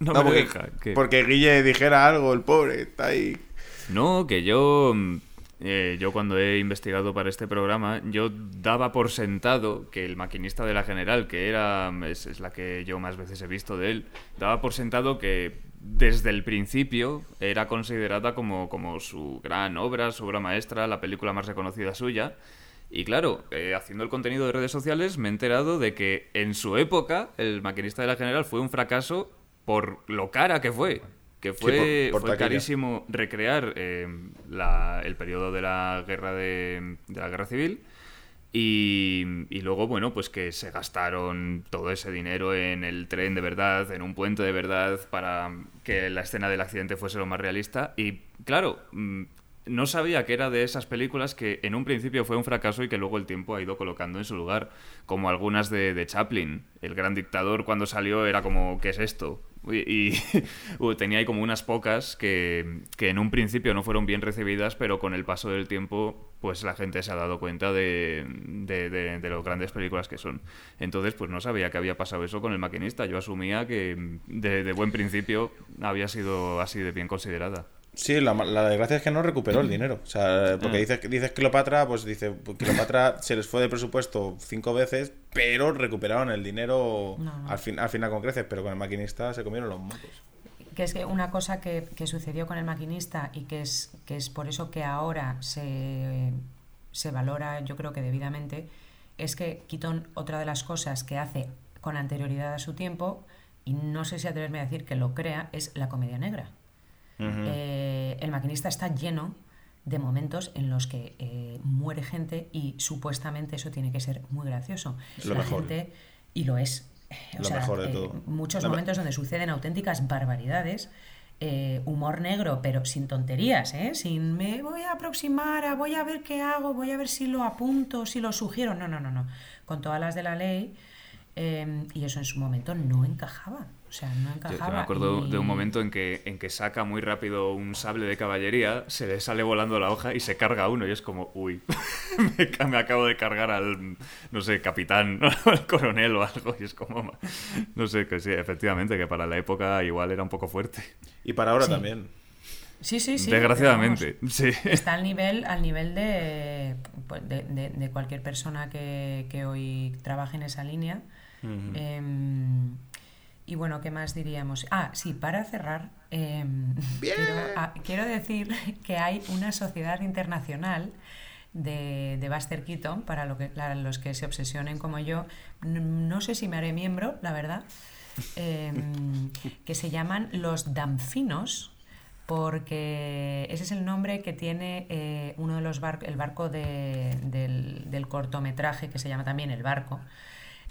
No, No, me porque, deja, porque Guille dijera algo, el pobre, está ahí. No, que yo, mm, eh, yo cuando he investigado para este programa, yo daba por sentado que el maquinista de la General, que era es, es la que yo más veces he visto de él, daba por sentado que desde el principio era considerada como, como su gran obra, su obra maestra, la película más reconocida suya. Y claro, eh, haciendo el contenido de redes sociales me he enterado de que en su época el maquinista de la General fue un fracaso por lo cara que fue. Que fue, por- por fue carísimo recrear eh, la- el periodo de la guerra de, de la guerra civil y, y luego bueno pues que se gastaron todo ese dinero en el tren de verdad en un puente de verdad para que la escena del accidente fuese lo más realista y claro mm, no sabía que era de esas películas que en un principio fue un fracaso y que luego el tiempo ha ido colocando en su lugar, como algunas de, de Chaplin. El gran dictador cuando salió era como, ¿qué es esto? Y, tenía ahí como unas pocas que, en un principio no fueron bien recibidas, pero con el paso del tiempo pues la gente se ha dado cuenta de, de, de, de las grandes películas que son. Entonces pues no sabía que había pasado eso con el maquinista. Yo asumía que de buen principio había sido así de bien considerada. Sí, la, la desgracia es que no recuperó el dinero. O sea, porque Ah. dices, dices Cleopatra, pues dice, pues Cleopatra se les fue de presupuesto cinco veces, pero recuperaron el dinero No, no. Al, fin, al final con creces, pero con el maquinista se comieron los mocos. Que es que una cosa que, que sucedió con el maquinista y que es, que es por eso que ahora se, se valora, yo creo que debidamente, es que Keaton, otra de las cosas que hace con anterioridad a su tiempo, y no sé si atreverme a decir que lo crea, es la comedia negra. Eh, el maquinista está lleno de momentos en los que eh, muere gente y supuestamente eso tiene que ser muy gracioso. Lo La mejor. gente, y lo es. O Lo sea, mejor de eh, todo. Muchos La momentos donde suceden auténticas barbaridades. eh, humor negro, pero sin tonterías, ¿eh? Sin me voy a aproximar, a voy a ver qué hago, voy a ver si lo apunto, si lo sugiero. No, no, no, no. Con todas las de la ley. y eso en su momento no encajaba. O sea, no Yo- encajaba. Yo, me acuerdo y- de un momento en que, en que saca muy rápido un sable de caballería, se le sale volando la hoja y se carga uno y es como, uy, me, ca- me acabo de cargar al, no sé, capitán, al coronel o algo y es como, no sé, que sí, efectivamente, que para la época igual era un poco fuerte. Y para ahora Sí. también. Sí, sí, sí. Desgraciadamente, sí. está al nivel, al nivel de, pues, de, de- de cualquier persona que, que hoy trabaje en esa línea. Em, y bueno, ¿qué más diríamos? Ah, sí, para cerrar, em, quiero, ah, quiero decir que hay una sociedad internacional de, de Buster Keaton, para lo que, la- los que se obsesionen como yo. No sé si me haré miembro, la verdad, em, que se llaman los Damfinos, porque ese es el nombre que tiene eh, uno de los barcos, el barco de- del, del cortometraje que se llama también El Barco,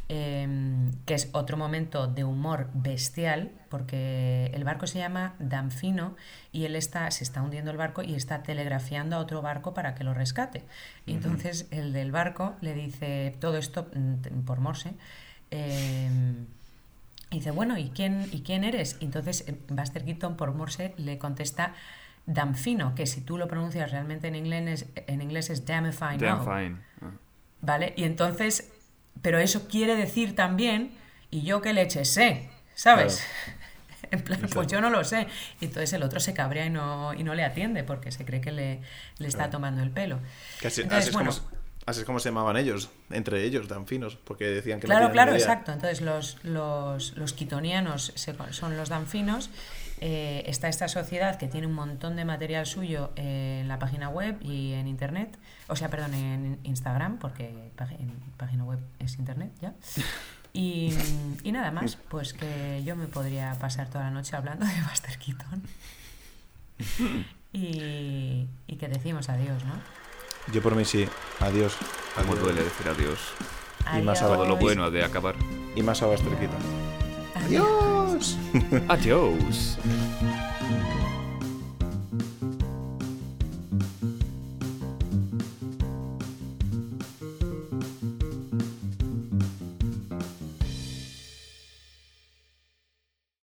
em, que es otro momento de humor bestial, porque el barco se llama Damfino y él está, se está hundiendo el barco y está telegrafiando a otro barco para que lo rescate. Y entonces el del barco le dice todo esto mm, por Morse. em, y dice, bueno, ¿y quién, ¿y quién eres? Y entonces Buster Keaton por Morse le contesta Damfino, que si tú lo pronuncias realmente en inglés, en inglés es damn if I Damn fine. Ah. ¿Vale? Y entonces, pero eso quiere decir también, y yo qué leche sé, ¿sabes? En plan, pues yo no lo sé. Y entonces el otro se cabrea y no, y no le atiende porque se cree que le, le está tomando el pelo. así, es como, así, es como, se llamaban ellos, entre ellos, danfinos, porque decían que Claro, claro, exacto. Entonces los, los, los quitonianos son los danfinos. Eh, está esta sociedad que tiene un montón de material suyo en la página web y en internet, o sea, perdón, en Instagram, porque en página web es internet ya. Y, nada más, pues que yo me podría pasar toda la noche hablando de Buster Keaton. Y, que decimos adiós, ¿no? Yo por mí sí, adiós. Como duele decir adiós. Y más a todo lo bueno de acabar. Y más a Buster Keaton. Adiós. adiós.